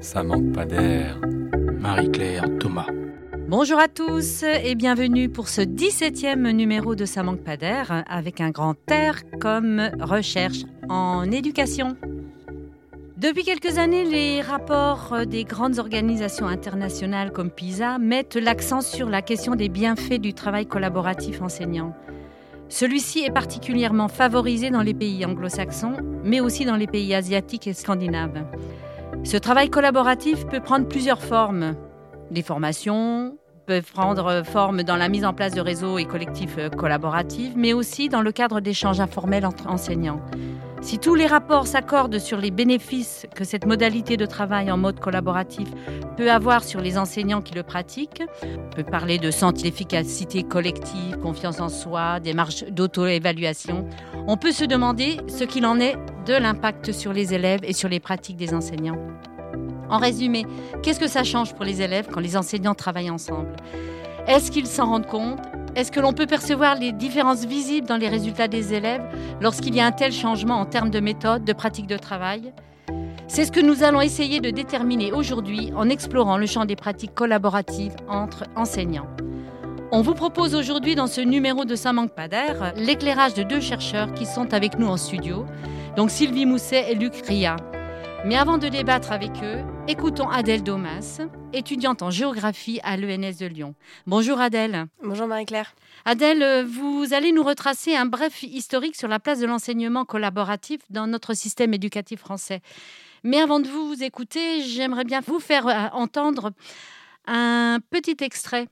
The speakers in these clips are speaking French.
Ça manque pas d'air. Marie-Claire Thomas. Bonjour à tous et bienvenue pour ce 17e numéro de Ça manque pas d'air avec un grand air comme recherche en éducation. Depuis quelques années, les rapports des grandes organisations internationales comme PISA mettent l'accent sur la question des bienfaits du travail collaboratif enseignant. Celui-ci est particulièrement favorisé dans les pays anglo-saxons, mais aussi dans les pays asiatiques et scandinaves. Ce travail collaboratif peut prendre plusieurs formes. Les formations peuvent prendre forme dans la mise en place de réseaux et collectifs collaboratifs, mais aussi dans le cadre d'échanges informels entre enseignants. Si tous les rapports s'accordent sur les bénéfices que cette modalité de travail en mode collaboratif peut avoir sur les enseignants qui le pratiquent, on peut parler de sens d'efficacité collective, confiance en soi, démarche d'auto-évaluation, on peut se demander ce qu'il en est de l'impact sur les élèves et sur les pratiques des enseignants. En résumé, qu'est-ce que ça change pour les élèves quand les enseignants travaillent ensemble? Est-ce qu'ils s'en rendent compte? Est-ce que l'on peut percevoir les différences visibles dans les résultats des élèves lorsqu'il y a un tel changement en termes de méthode, de pratique de travail? C'est ce que nous allons essayer de déterminer aujourd'hui en explorant le champ des pratiques collaboratives entre enseignants. On vous propose aujourd'hui dans ce numéro de Ça manque pas d'air l'éclairage de deux chercheurs qui sont avec nous en studio, donc Sylvie Mousset et Luc Ria. Mais avant de débattre avec eux, écoutons Adèle Domas, étudiante en géographie à l'ENS de Lyon. Bonjour Adèle. Bonjour Marie-Claire. Adèle, vous allez nous retracer un bref historique sur la place de l'enseignement collaboratif dans notre système éducatif français. Mais avant de vous écouter, j'aimerais bien vous faire euh, entendre un petit extrait.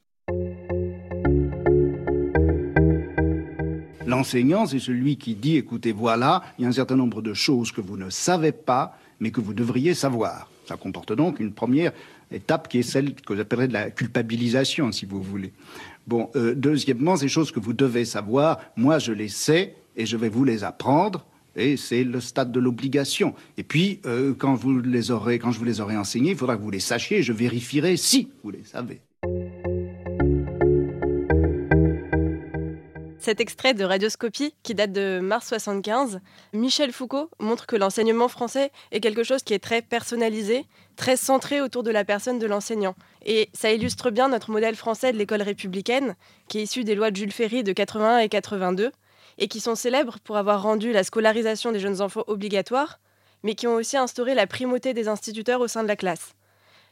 L'enseignant, c'est celui qui dit, écoutez, voilà, il y a un certain nombre de choses que vous ne savez pas, mais que vous devriez savoir. Ça comporte donc une première étape qui est celle que j'appellerais de la culpabilisation, si vous voulez. Bon, euh, deuxièmement, ces choses que vous devez savoir, moi je les sais et je vais vous les apprendre. Et c'est le stade de l'obligation. Et puis, euh, quand vous les aurez, quand je vous les aurai enseignés, il faudra que vous les sachiez. Et je vérifierai si vous les savez. Cet extrait de Radioscopie, qui date de mars 75, Michel Foucault montre que l'enseignement français est quelque chose qui est très personnalisé, très centré autour de la personne de l'enseignant. Et ça illustre bien notre modèle français de l'école républicaine, qui est issu des lois de Jules Ferry de 81 et 82, et qui sont célèbres pour avoir rendu la scolarisation des jeunes enfants obligatoire, mais qui ont aussi instauré la primauté des instituteurs au sein de la classe.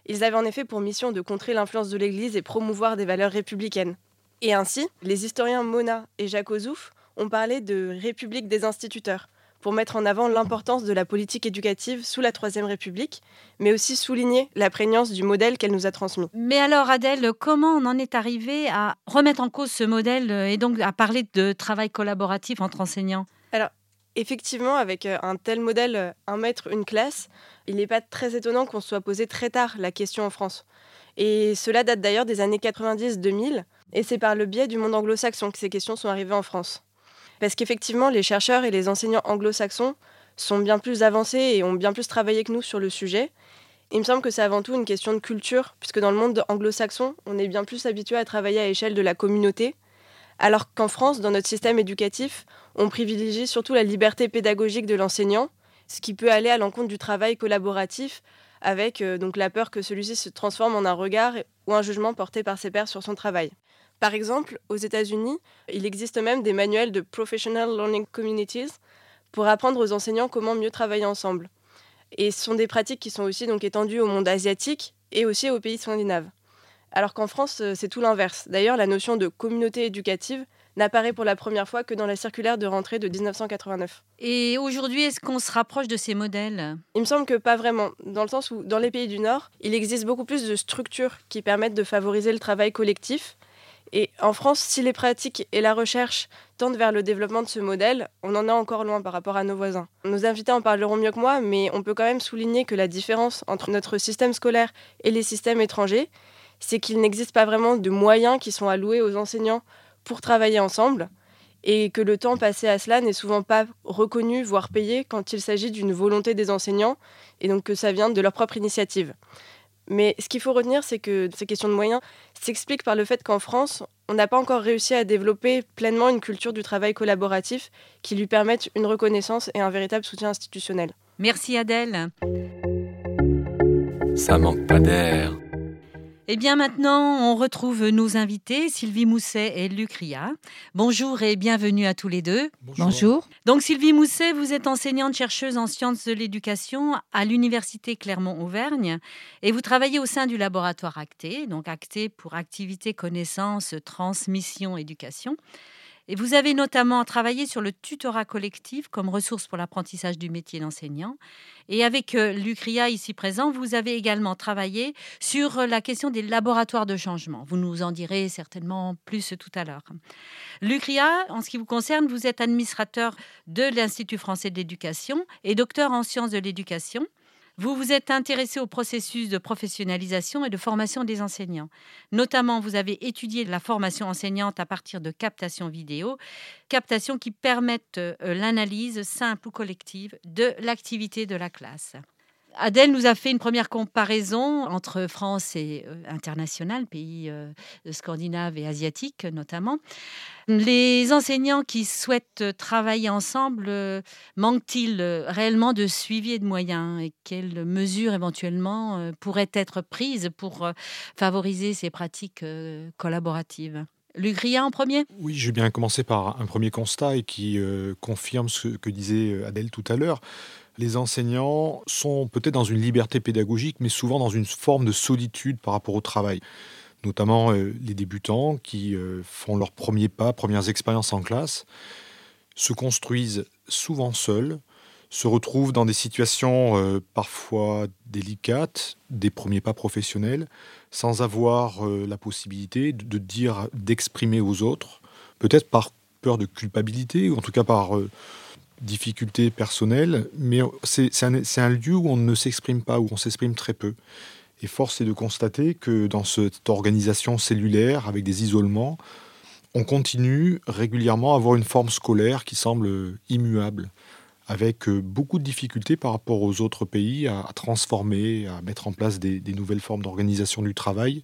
Ils avaient en effet pour mission de contrer l'influence de l'Église et promouvoir des valeurs républicaines. Et ainsi, les historiens Mona et Jacques Ozouf ont parlé de République des instituteurs pour mettre en avant l'importance de la politique éducative sous la Troisième République, mais aussi souligner la prégnance du modèle qu'elle nous a transmis. Mais alors Adèle, comment on en est arrivé à remettre en cause ce modèle et donc à parler de travail collaboratif entre enseignants? Alors, effectivement, avec euh, un tel modèle, euh, un maître, une classe, il n'est pas très étonnant qu'on soit posé très tard la question en France. Et cela date d'ailleurs des années 90-2000, et c'est par le biais du monde anglo-saxon que ces questions sont arrivées en France. Parce qu'effectivement, les chercheurs et les enseignants anglo-saxons sont bien plus avancés et ont bien plus travaillé que nous sur le sujet. Il me semble que c'est avant tout une question de culture, puisque dans le monde anglo-saxon, on est bien plus habitué à travailler à l'échelle de la communauté, alors qu'en France, dans notre système éducatif, on privilégie surtout la liberté pédagogique de l'enseignant, ce qui peut aller à l'encontre du travail collaboratif, avec euh, la peur que celui-ci se transforme en un regard ou un jugement porté par ses pairs sur son travail. Par exemple, aux États-Unis, il existe même des manuels de Professional Learning Communities pour apprendre aux enseignants comment mieux travailler ensemble. Et ce sont des pratiques qui sont aussi étendues au monde asiatique et aussi aux pays scandinaves. Alors qu'en France, euh, c'est tout l'inverse. D'ailleurs, la notion de communauté éducative n'apparaît pour la première fois que dans la circulaire de rentrée de 1989. Et aujourd'hui, est-ce qu'on se rapproche de ces modèles? Il me semble que pas vraiment, dans le sens où dans les pays du Nord, il existe beaucoup plus de structures qui permettent de favoriser le travail collectif, et en France, si les pratiques et la recherche tendent vers le développement de ce modèle, on en est encore loin par rapport à nos voisins. Nos invités en parleront mieux que moi, mais on peut quand même souligner que la différence entre notre système scolaire et les systèmes étrangers, c'est qu'il n'existe pas vraiment de moyens qui sont alloués aux enseignants pour travailler ensemble, et que le temps passé à cela n'est souvent pas reconnu, voire payé, quand il s'agit d'une volonté des enseignants, et donc que ça vient de leur propre initiative. Mais ce qu'il faut retenir, c'est que ces questions de moyens s'expliquent par le fait qu'en France, on n'a pas encore réussi à développer pleinement une culture du travail collaboratif qui lui permette une reconnaissance et un véritable soutien institutionnel. Merci Adèle. Ça manque pas d'air. Eh bien maintenant, on retrouve nos invités, Sylvie Mousset et Luc Ria. Bonjour et bienvenue à tous les deux. Bonjour. Donc Sylvie Mousset, vous êtes enseignante-chercheuse en sciences de l'éducation à l'Université Clermont-Auvergne et vous travaillez au sein du laboratoire ACTE, donc ACTE pour activité, connaissance, transmission, éducation. Et vous avez notamment travaillé sur le tutorat collectif comme ressource pour l'apprentissage du métier d'enseignant. Et avec euh, Lucria ici présent, vous avez également travaillé sur euh, la question des laboratoires de changement. Vous nous en direz certainement plus tout à l'heure. Lucria, en ce qui vous concerne, vous êtes administrateur de l'Institut français de l'éducation et docteur en sciences de l'éducation. Vous vous êtes intéressé au processus de professionnalisation et de formation des enseignants. Notamment, vous avez étudié la formation enseignante à partir de captations vidéo, captations qui permettent euh, l'analyse simple ou collective de l'activité de la classe. Adèle nous a fait une première comparaison entre France et euh, international, pays euh, scandinaves et asiatiques notamment. Les enseignants qui souhaitent travailler ensemble euh, manquent-ils réellement de suivi et de moyens? Et quelles mesures éventuellement pourraient être prises pour favoriser ces pratiques collaboratives? Luc en premier? Oui, je vais bien commencer par un premier constat et qui confirme ce que disait Adèle tout à l'heure les enseignants sont peut-être dans une liberté pédagogique, mais souvent dans une forme de solitude par rapport au travail. Notamment euh, les débutants qui euh, font leurs premiers pas, premières expériences en classe, se construisent souvent seuls, se retrouvent dans des situations euh, parfois délicates, des premiers pas professionnels, sans avoir la possibilité de dire, d'exprimer aux autres, peut-être par peur de culpabilité, ou en tout cas par difficultés personnelles, mais c'est un, lieu où on ne s'exprime pas, où on s'exprime très peu. Et force est de constater que dans cette organisation cellulaire, avec des isolements, on continue régulièrement à avoir une forme scolaire qui semble immuable, avec beaucoup de difficultés par rapport aux autres pays à, transformer, à mettre en place des nouvelles formes d'organisation du travail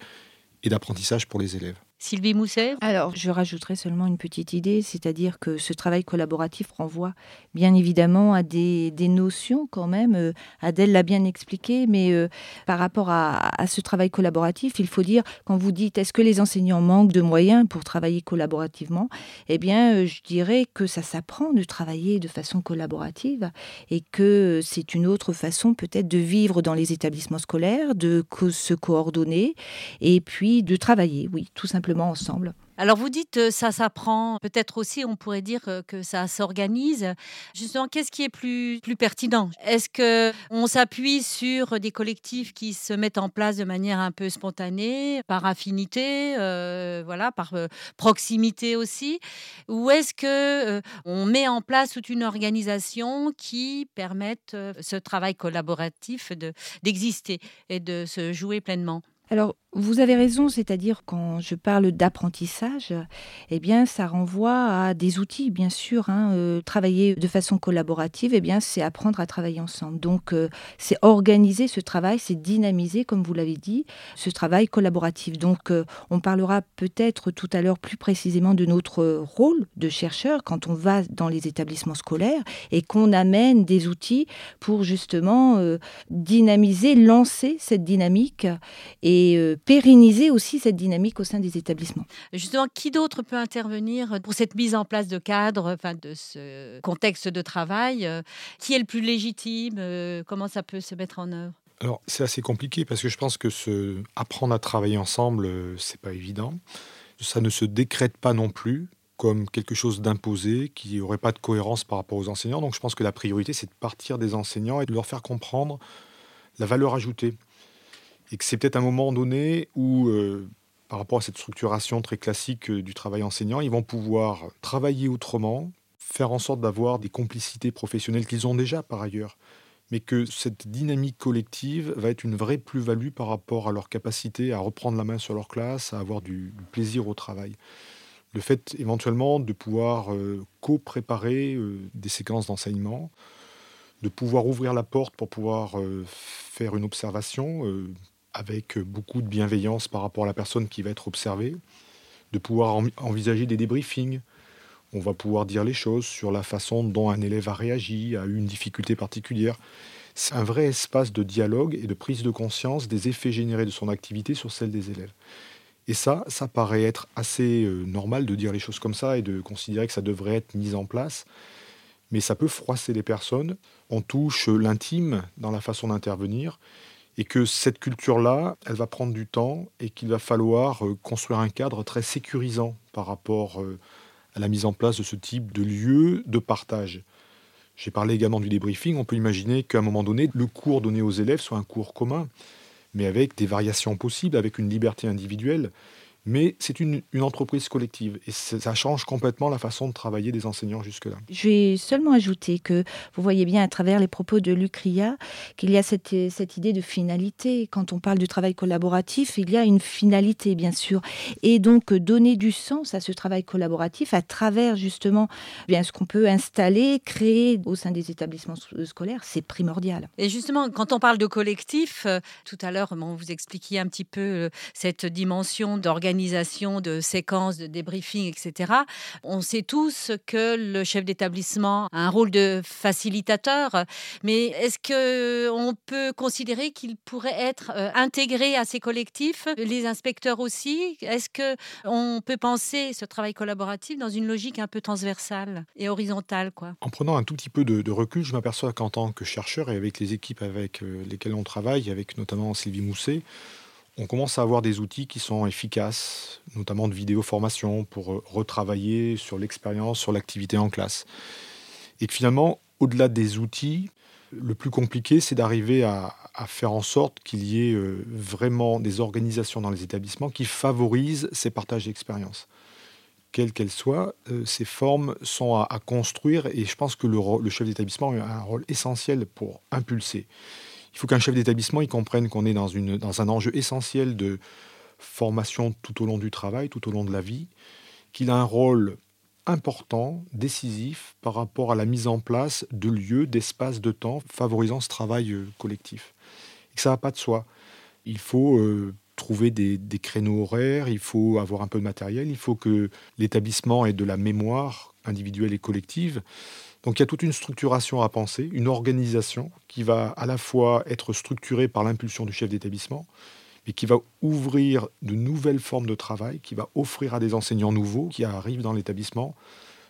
et d'apprentissage pour les élèves. Sylvie Mousset Alors, je rajouterai seulement une petite idée, c'est-à-dire que ce travail collaboratif renvoie bien évidemment à des, notions quand même. Euh, Adèle l'a bien expliqué, mais euh, par rapport à, ce travail collaboratif, il faut dire, quand vous dites est-ce que les enseignants manquent de moyens pour travailler collaborativement, eh bien, euh, je dirais que ça s'apprend de travailler de façon collaborative et que c'est une autre façon peut-être de vivre dans les établissements scolaires, de se coordonner et puis de travailler, oui, tout simplement ensemble. Alors vous dites euh, ça s'apprend, peut-être aussi on pourrait dire euh, que ça s'organise. Justement, qu'est-ce qui est plus, plus pertinent? Est-ce que on s'appuie sur des collectifs qui se mettent en place de manière un peu spontanée, par affinité, euh, voilà, par proximité aussi, ou est-ce que on met en place toute une organisation qui permette ce travail collaboratif d'exister et de se jouer pleinement? Alors, vous avez raison, c'est-à-dire quand je parle d'apprentissage, eh bien, ça renvoie à des outils, bien sûr. Hein, euh, travailler de façon collaborative, eh bien, c'est apprendre à travailler ensemble. Donc, euh, c'est organiser ce travail, c'est dynamiser, comme vous l'avez dit, ce travail collaboratif. Donc, euh, on parlera peut-être tout à l'heure plus précisément de notre rôle de chercheur quand on va dans les établissements scolaires et qu'on amène des outils pour justement dynamiser, lancer cette dynamique et pérenniser aussi cette dynamique au sein des établissements. Justement, qui d'autre peut intervenir pour cette mise en place de cadre, enfin, de ce contexte de travail euh, Qui est le plus légitime euh, Comment ça peut se mettre en œuvre? Alors, c'est assez compliqué parce que je pense que ce apprendre à travailler ensemble, euh, c'est pas évident. Ça ne se décrète pas non plus comme quelque chose d'imposé qui n'aurait pas de cohérence par rapport aux enseignants. Donc, je pense que la priorité, c'est de partir des enseignants et de leur faire comprendre la valeur ajoutée et que c'est peut-être un moment donné où, euh, par rapport à cette structuration très classique euh, du travail enseignant, ils vont pouvoir travailler autrement, faire en sorte d'avoir des complicités professionnelles qu'ils ont déjà par ailleurs, mais que cette dynamique collective va être une vraie plus-value par rapport à leur capacité à reprendre la main sur leur classe, à avoir du, plaisir au travail. Le fait éventuellement de pouvoir euh, co-préparer des séquences d'enseignement, de pouvoir ouvrir la porte pour pouvoir faire une observation, avec beaucoup de bienveillance par rapport à la personne qui va être observée, de pouvoir envisager des débriefings. On va pouvoir dire les choses sur la façon dont un élève a réagi, a eu une difficulté particulière. C'est un vrai espace de dialogue et de prise de conscience des effets générés de son activité sur celle des élèves. Et ça, ça paraît être assez euh, normal de dire les choses comme ça et de considérer que ça devrait être mis en place. Mais ça peut froisser les personnes. On touche l'intime dans la façon d'intervenir et que cette culture-là, elle va prendre du temps et qu'il va falloir euh, construire un cadre très sécurisant par rapport euh, à la mise en place de ce type de lieu de partage. J'ai parlé également du débriefing. On peut imaginer qu'à un moment donné, le cours donné aux élèves soit un cours commun, mais avec des variations possibles, avec une liberté individuelle mais c'est une, entreprise collective et ça change complètement la façon de travailler des enseignants jusque-là. Je vais seulement ajouter que vous voyez bien à travers les propos de Lucria qu'il y a cette, cette idée de finalité. Quand on parle du travail collaboratif, il y a une finalité, bien sûr. Et donc, donner du sens à ce travail collaboratif à travers justement bien, ce qu'on peut installer, créer au sein des établissements scolaires, c'est primordial. Et justement, quand on parle de collectif, euh, tout à l'heure, vous expliquiez un petit peu euh, cette dimension d'organisation de séquences, de débriefing, etc. On sait tous que le chef d'établissement a un rôle de facilitateur, mais est-ce que on peut considérer qu'il pourrait être euh, intégré à ces collectifs, les inspecteurs aussi? Est-ce que on peut penser ce travail collaboratif dans une logique un peu transversale et horizontale, En prenant un tout petit peu de, de recul, je m'aperçois qu'en tant que chercheur et avec les équipes avec euh, lesquelles on travaille, avec notamment Sylvie Mousset, on commence à avoir des outils qui sont efficaces, notamment de vidéo-formation pour euh, retravailler sur l'expérience, sur l'activité en classe. Et que finalement, au-delà des outils, le plus compliqué, c'est d'arriver à, faire en sorte qu'il y ait euh, vraiment des organisations dans les établissements qui favorisent ces partages d'expérience. Quelles qu'elles soient, euh, ces formes sont à, construire et je pense que le chef d'établissement a un rôle essentiel pour impulser. Il faut qu'un chef d'établissement comprenne qu'on est dans, une, dans un enjeu essentiel de formation tout au long du travail, tout au long de la vie, qu'il a un rôle important, décisif par rapport à la mise en place de lieux, d'espaces, de temps favorisant ce travail euh, collectif. Et que ça va pas de soi. Il faut euh, trouver des, créneaux horaires, il faut avoir un peu de matériel, il faut que l'établissement ait de la mémoire individuelle et collective. Donc il y a toute une structuration à penser, une organisation qui va à la fois être structurée par l'impulsion du chef d'établissement, mais qui va ouvrir de nouvelles formes de travail, qui va offrir à des enseignants nouveaux qui arrivent dans l'établissement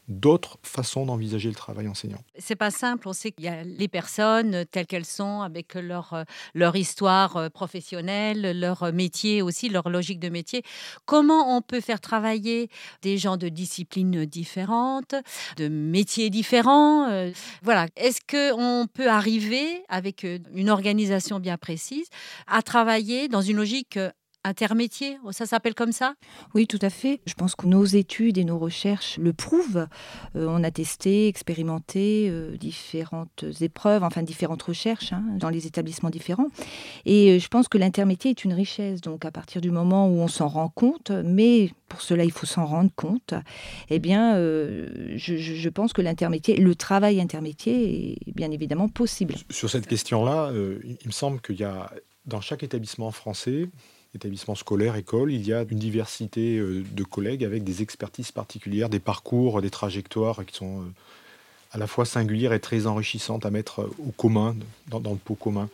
d'autres façons d'envisager le travail enseignant. C'est pas simple. On sait qu'il y a les personnes telles qu'elles sont, avec leur, euh, histoire euh, professionnelle, leur métier aussi, leur logique de métier. Comment on peut faire travailler des gens de disciplines différentes, de métiers différents euh, Voilà. Est-ce qu'on peut arriver, avec une organisation bien précise, à travailler dans une logique intermétier, ça s'appelle comme ça? Oui, tout à fait. Je pense que nos études et nos recherches le prouvent. Euh, on a testé, expérimenté euh, différentes épreuves, enfin différentes recherches hein, dans les établissements différents. Et euh, je pense que l'intermétier est une richesse. Donc à partir du moment où on s'en rend compte, mais pour cela il faut s'en rendre compte, eh bien je, je, pense que l'intermétier, le travail intermétier est bien évidemment possible. Sur cette question-là, il me semble qu'il y a dans chaque établissement français, établissement scolaire, école, il y a une diversité euh, de collègues avec des expertises particulières, des parcours, des trajectoires qui sont euh, à la fois singulières et très enrichissantes à mettre euh, au commun, dans, le pot commun.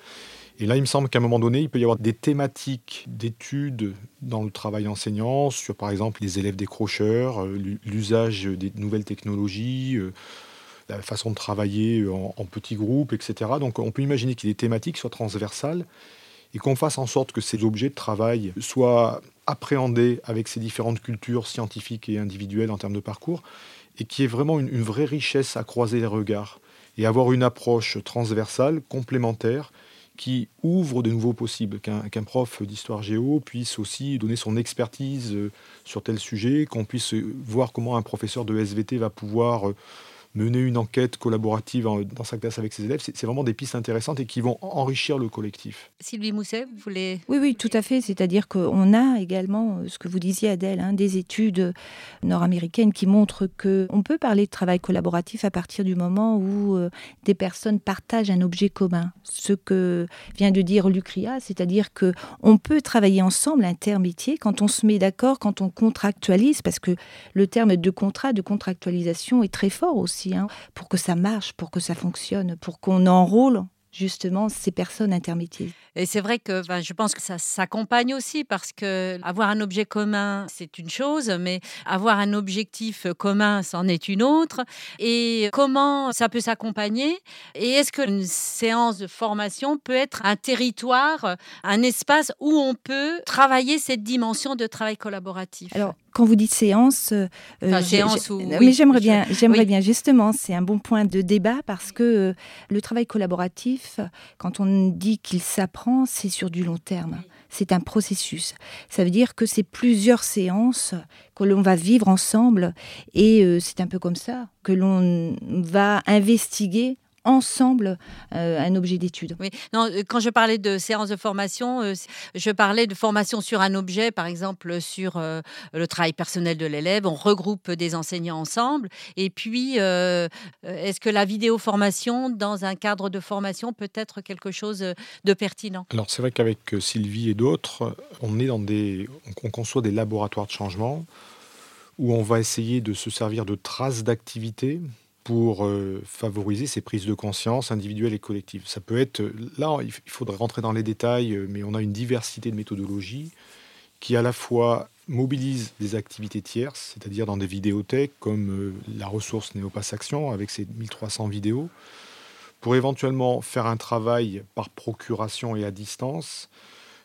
Et là, il me semble qu'à un moment donné, il peut y avoir des thématiques d'études dans le travail enseignant, sur par exemple les élèves décrocheurs, l'usage des nouvelles technologies, la façon de travailler en, petits groupes, etc. Donc on peut imaginer que les thématiques soient transversales et qu'on fasse en sorte que ces objets de travail soient appréhendés avec ces différentes cultures scientifiques et individuelles en termes de parcours, et qui est vraiment une, vraie richesse à croiser les regards, et avoir une approche transversale, complémentaire, qui ouvre de nouveaux possibles, qu'un prof d'histoire géo puisse aussi donner son expertise euh, sur tel sujet, qu'on puisse voir comment un professeur de SVT va pouvoir euh, mener une enquête collaborative dans sa classe avec ses élèves. C'est vraiment des pistes intéressantes et qui vont enrichir le collectif. Sylvie Mousset, vous voulez... Oui, oui, tout à fait. C'est-à-dire qu'on a également, euh, ce que vous disiez Adèle, hein, des études nord-américaines qui montrent qu'on peut parler de travail collaboratif à partir du moment où euh, des personnes partagent un objet commun. Ce que vient de dire Lucria, c'est-à-dire que on peut travailler ensemble intermétier quand on se met d'accord, quand on contractualise, parce que le terme de contrat, de contractualisation est très fort aussi Hein, pour que ça marche, pour que ça fonctionne, pour qu'on enrôle justement ces personnes intermédiaires. Et c'est vrai que ben, je pense que ça s'accompagne aussi parce que avoir un objet commun, c'est une chose, mais avoir un objectif commun, c'en est une autre. Et comment ça peut s'accompagner? Et est-ce qu'une séance de formation peut être un territoire, un espace où on peut travailler cette dimension de travail collaboratif? Alors, quand vous dites séance, euh, séance ou, mais j'aimerais bien, j'aimerais bien justement, c'est un bon point de débat parce que euh, le travail collaboratif, quand on dit qu'il s'apprend, c'est sur du long terme. C'est un processus. Ça veut dire que c'est plusieurs séances que l'on va vivre ensemble et euh, c'est un peu comme ça que l'on va investiguer ensemble euh, un objet d'étude. Oui, non, euh, quand je parlais de séance de formation, euh, je parlais de formation sur un objet, par exemple sur le travail personnel de l'élève. On regroupe des enseignants ensemble. Et puis, est-ce que la vidéo formation dans un cadre de formation peut être quelque chose de pertinent? Alors, c'est vrai qu'avec Sylvie et d'autres, on est dans des, on conçoit des laboratoires de changement où on va essayer de se servir de traces d'activité pour euh, favoriser ces prises de conscience individuelles et collectives. Ça peut être, là, il faudrait rentrer dans les détails, euh, mais on a une diversité de méthodologies qui à la fois mobilisent des activités tierces, c'est-à-dire dans des vidéothèques comme euh, la ressource Néopass Action avec ses 1300 vidéos, pour éventuellement faire un travail par procuration et à distance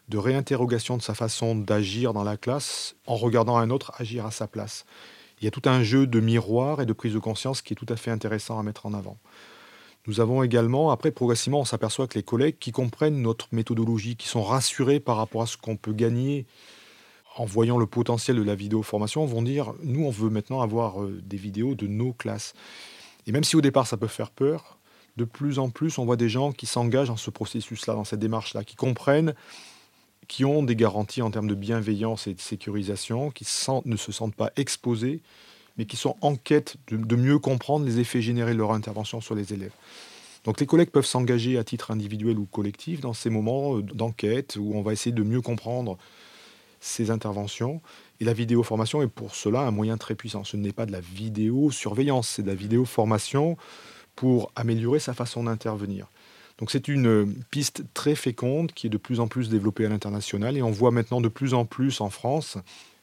de réinterrogation de sa façon d'agir dans la classe en regardant un autre agir à sa place il y a tout un jeu de miroir et de prise de conscience qui est tout à fait intéressant à mettre en avant. Nous avons également, après progressivement, on s'aperçoit que les collègues qui comprennent notre méthodologie, qui sont rassurés par rapport à ce qu'on peut gagner en voyant le potentiel de la vidéo formation, vont dire, nous, on veut maintenant avoir euh, des vidéos de nos classes. Et même si au départ ça peut faire peur, de plus en plus, on voit des gens qui s'engagent dans ce processus-là, dans cette démarche-là, qui comprennent qui ont des garanties en termes de bienveillance et de sécurisation, qui ne se sentent pas exposés, mais qui sont en quête de, mieux comprendre les effets générés de leur intervention sur les élèves. Donc les collègues peuvent s'engager à titre individuel ou collectif dans ces moments euh, d'enquête où on va essayer de mieux comprendre ces interventions. Et la vidéo-formation est pour cela un moyen très puissant. Ce n'est pas de la vidéo-surveillance, c'est de la vidéo-formation pour améliorer sa façon d'intervenir. Donc c'est une euh, piste très féconde qui est de plus en plus développée à l'international et on voit maintenant de plus en plus en France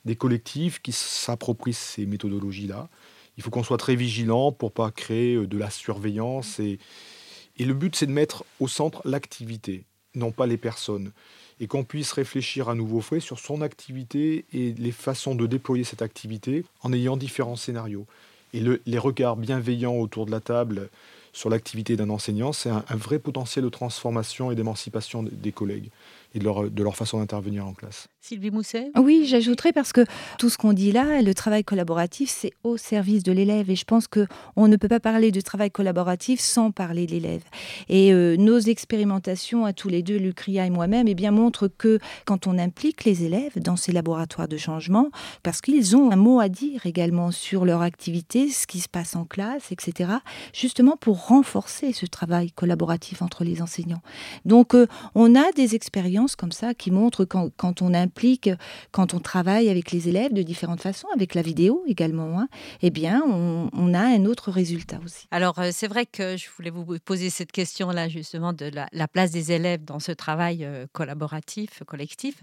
des collectifs qui s'approprient ces méthodologies-là. Il faut qu'on soit très vigilant pour pas créer euh, de la surveillance et, et le but c'est de mettre au centre l'activité, non pas les personnes et qu'on puisse réfléchir à nouveau frais sur son activité et les façons de déployer cette activité en ayant différents scénarios. Et les regards bienveillants autour de la table sur l'activité d'un enseignant, c'est un, vrai potentiel de transformation et d'émancipation des collègues et de leur, de leur façon d'intervenir en classe. Sylvie Mousset Oui, j'ajouterais parce que tout ce qu'on dit là, le travail collaboratif, c'est au service de l'élève. Et je pense qu'on ne peut pas parler de travail collaboratif sans parler de l'élève. Et euh, nos expérimentations à tous les deux, Lucria et moi-même, eh bien, montrent que quand on implique les élèves dans ces laboratoires de changement, parce qu'ils ont un mot à dire également sur leur activité, ce qui se passe en classe, etc., justement pour renforcer ce travail collaboratif entre les enseignants. Donc, euh, on a des expériences comme ça qui montrent quand, on implique, quand on travaille avec les élèves de différentes façons, avec la vidéo également, hein, eh bien, on, a un autre résultat aussi. Alors, euh, c'est vrai que je voulais vous poser cette question-là, justement, de la, place des élèves dans ce travail euh, collaboratif, collectif.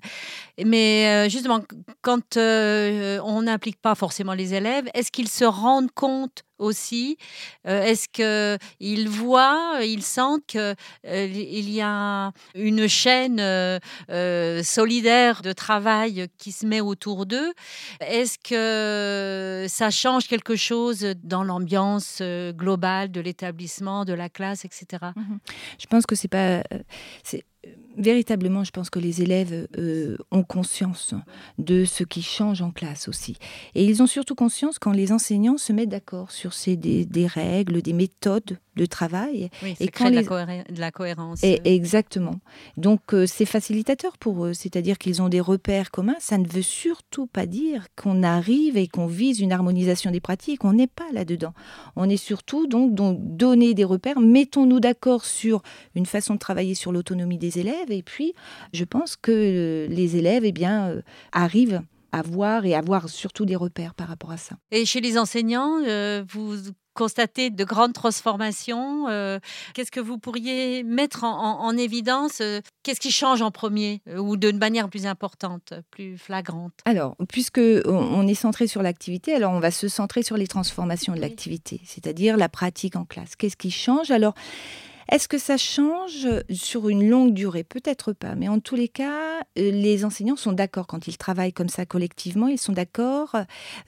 Mais euh, justement, quand on n'implique pas forcément les élèves, est-ce qu'ils se rendent compte aussi euh, Est-ce qu'ils voient, ils sentent qu'il euh, y a une chaîne euh, solidaire de travail qui se met autour d'eux? Est-ce que ça change quelque chose dans l'ambiance globale de l'établissement, de la classe, etc. Mmh je pense que c'est pas véritablement, je pense que les élèves euh, ont conscience de ce qui change en classe aussi. Et ils ont surtout conscience quand les enseignants se mettent d'accord sur ces, des, règles, des méthodes de travail. et quand les... de, la cohérence. Et, exactement. Donc euh, c'est facilitateur pour eux, c'est-à-dire qu'ils ont des repères communs. Ça ne veut surtout pas dire qu'on arrive et qu'on vise une harmonisation des pratiques. On n'est pas là-dedans. On est surtout donc, donc donner des repères. Mettons-nous d'accord sur une façon de travailler sur l'autonomie des élèves et puis, je pense que euh, les élèves eh bien, euh, arrivent à voir et à avoir surtout des repères par rapport à ça. Et chez les enseignants, euh, vous constatez de grandes transformations. Qu'est-ce que vous pourriez mettre en, évidence Qu'est-ce qui change en premier ou d'une manière plus importante, plus flagrante? Alors, puisque on est centré sur l'activité, alors on va se centrer sur les transformations de l'activité, c'est-à-dire la pratique en classe. Qu'est-ce qui change? Alors, est-ce que ça change sur une longue durée? Peut-être pas, mais en tous les cas, euh, les enseignants sont d'accord quand ils travaillent comme ça collectivement, ils sont d'accord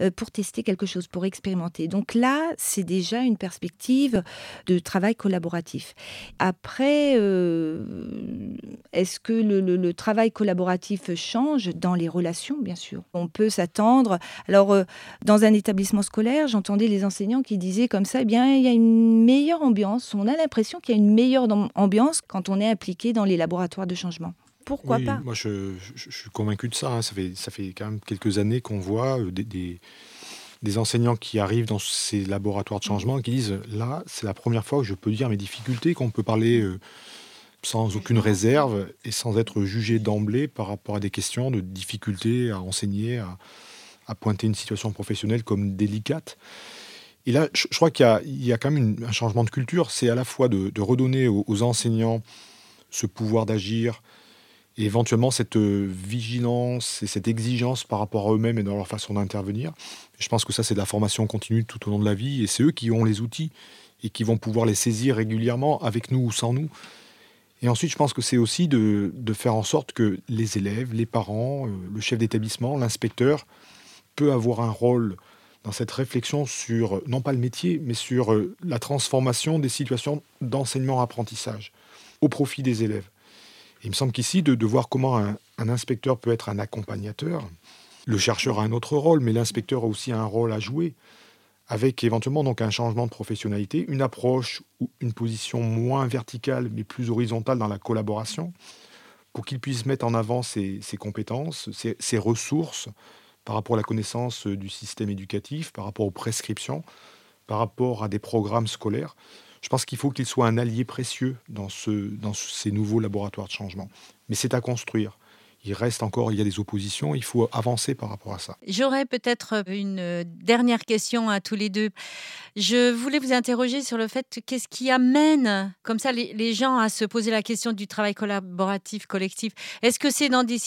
euh, pour tester quelque chose, pour expérimenter. Donc là, c'est déjà une perspective de travail collaboratif. Après, euh, est-ce que le, travail collaboratif change dans les relations? Bien sûr. On peut s'attendre. Alors, dans un établissement scolaire, j'entendais les enseignants qui disaient comme ça, eh bien, il y a une meilleure ambiance. On a l'impression qu'il y a une meilleure ambiance quand on est impliqué dans les laboratoires de changement. Pourquoi pas Moi, je, suis convaincu de ça. Hein. Ça, fait, ça fait quand même quelques années qu'on voit euh, des, des, enseignants qui arrivent dans ces laboratoires de changement et qui disent là, c'est la première fois que je peux dire mes difficultés, qu'on peut parler euh, sans aucune réserve et sans être jugé d'emblée par rapport à des questions de difficultés à enseigner, à, à pointer une situation professionnelle comme délicate. Et là, je, crois qu'il y, a quand même un changement de culture. C'est à la fois de, redonner aux, enseignants ce pouvoir d'agir et éventuellement cette euh, vigilance et cette exigence par rapport à eux-mêmes et dans leur façon d'intervenir. Je pense que ça, c'est de la formation continue tout au long de la vie et c'est eux qui ont les outils et qui vont pouvoir les saisir régulièrement avec nous ou sans nous. Et ensuite, je pense que c'est aussi de, faire en sorte que les élèves, les parents, euh, le chef d'établissement, l'inspecteur peut avoir un rôle dans cette réflexion sur, non pas le métier, mais sur euh, la transformation des situations d'enseignement-apprentissage au profit des élèves. il me semble qu'ici, de, voir comment un, inspecteur peut être un accompagnateur, le chercheur a un autre rôle, mais l'inspecteur a aussi un rôle à jouer, avec éventuellement donc un changement de professionnalité, une approche ou une position moins verticale, mais plus horizontale dans la collaboration, pour qu'il puisse mettre en avant ses, compétences, ses ressources, par rapport à la connaissance euh, du système éducatif, par rapport aux prescriptions, par rapport à des programmes scolaires. Je pense qu'il faut qu'il soit un allié précieux dans, ce, dans ces nouveaux laboratoires de changement. Mais c'est à construire il reste encore, il y a des oppositions, il faut avancer par rapport à ça. J'aurais peut-être une dernière question à tous les deux. Je voulais vous interroger sur le fait qu'est-ce qui amène comme ça les, gens à se poser la question du travail collaboratif, collectif? Est-ce que c'est dans des,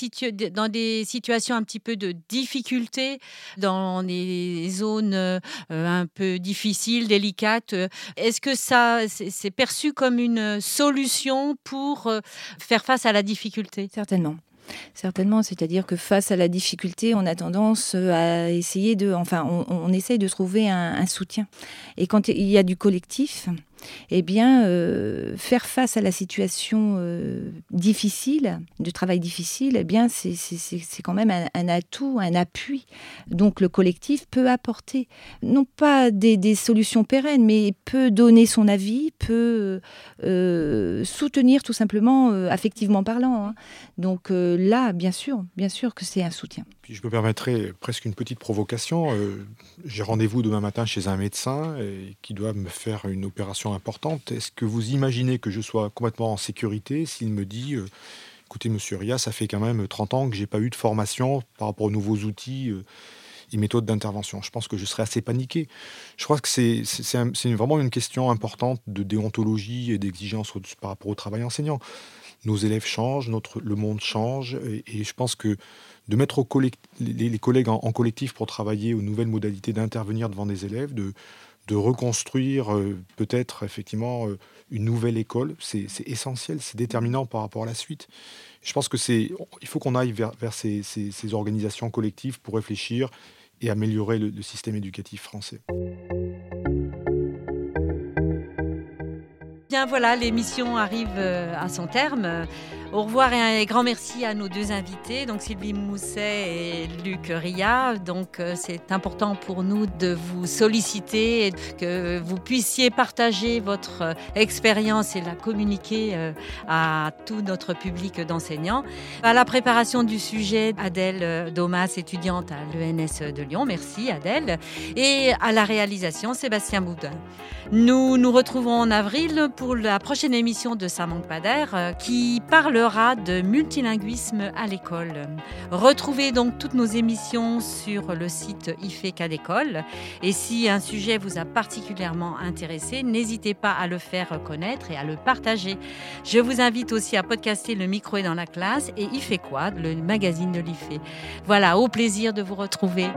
dans des situations un petit peu de difficulté, dans des zones euh, un peu difficiles, délicates? Est-ce que ça c'est perçu comme une solution pour euh, faire face à la difficulté? Certainement. Certainement, c'est-à-dire que face à la difficulté, on a tendance euh, à essayer de, enfin, on, essaye de trouver un, soutien. Et quand il y a du collectif, eh bien, euh, faire face à la situation euh, difficile, de travail difficile, eh bien, c'est quand même un, atout, un appui. Donc, le collectif peut apporter, non pas des, solutions pérennes, mais peut donner son avis, peut euh, soutenir tout simplement, affectivement parlant. Hein. Donc là, bien sûr, bien sûr que c'est un soutien. Je me permettrai presque une petite provocation. J'ai rendez-vous demain matin chez un médecin qui doit me faire une opération importante. Est-ce que vous imaginez que je sois complètement en sécurité s'il me dit euh, écoutez, monsieur Ria, ça fait quand même 30 ans que j'ai pas eu de formation par rapport aux nouveaux outils euh, et méthodes d'intervention? Je pense que je serais assez paniqué. Je crois que c'est vraiment une question importante de déontologie et d'exigence par rapport au travail enseignant. Nos élèves changent, notre, le monde change, et, je pense que de mettre les, collègues en, en, collectif pour travailler aux nouvelles modalités d'intervenir devant des élèves, de, de reconstruire euh, peut-être effectivement euh, une nouvelle école. C'est essentiel, c'est déterminant par rapport à la suite. Je pense que c'est, il faut qu'on aille vers, ces, organisations collectives pour réfléchir et améliorer le système éducatif français. Bien voilà, l'émission arrive euh, à son terme. Au revoir et un grand merci à nos deux invités, donc Sylvie Mousset et Luc Ria. Donc euh, c'est important pour nous de vous solliciter et que vous puissiez partager votre euh, expérience et la communiquer euh, à tout notre public d'enseignants. À la préparation du sujet, Adèle Domas, étudiante à l'ENS de Lyon. Merci Adèle. Et à la réalisation, Sébastien Boudin. Nous nous retrouvons en avril pour la prochaine émission de Ça manque pas qui parle de multilinguisme à l'école. Retrouvez donc toutes nos émissions sur le site IFEC à. Et si un sujet vous a particulièrement intéressé, n'hésitez pas à le faire connaître et à le partager. Je vous invite aussi à podcaster Le micro est dans la classe et IFE Quad, le magazine de l'IFE. Voilà, au plaisir de vous retrouver.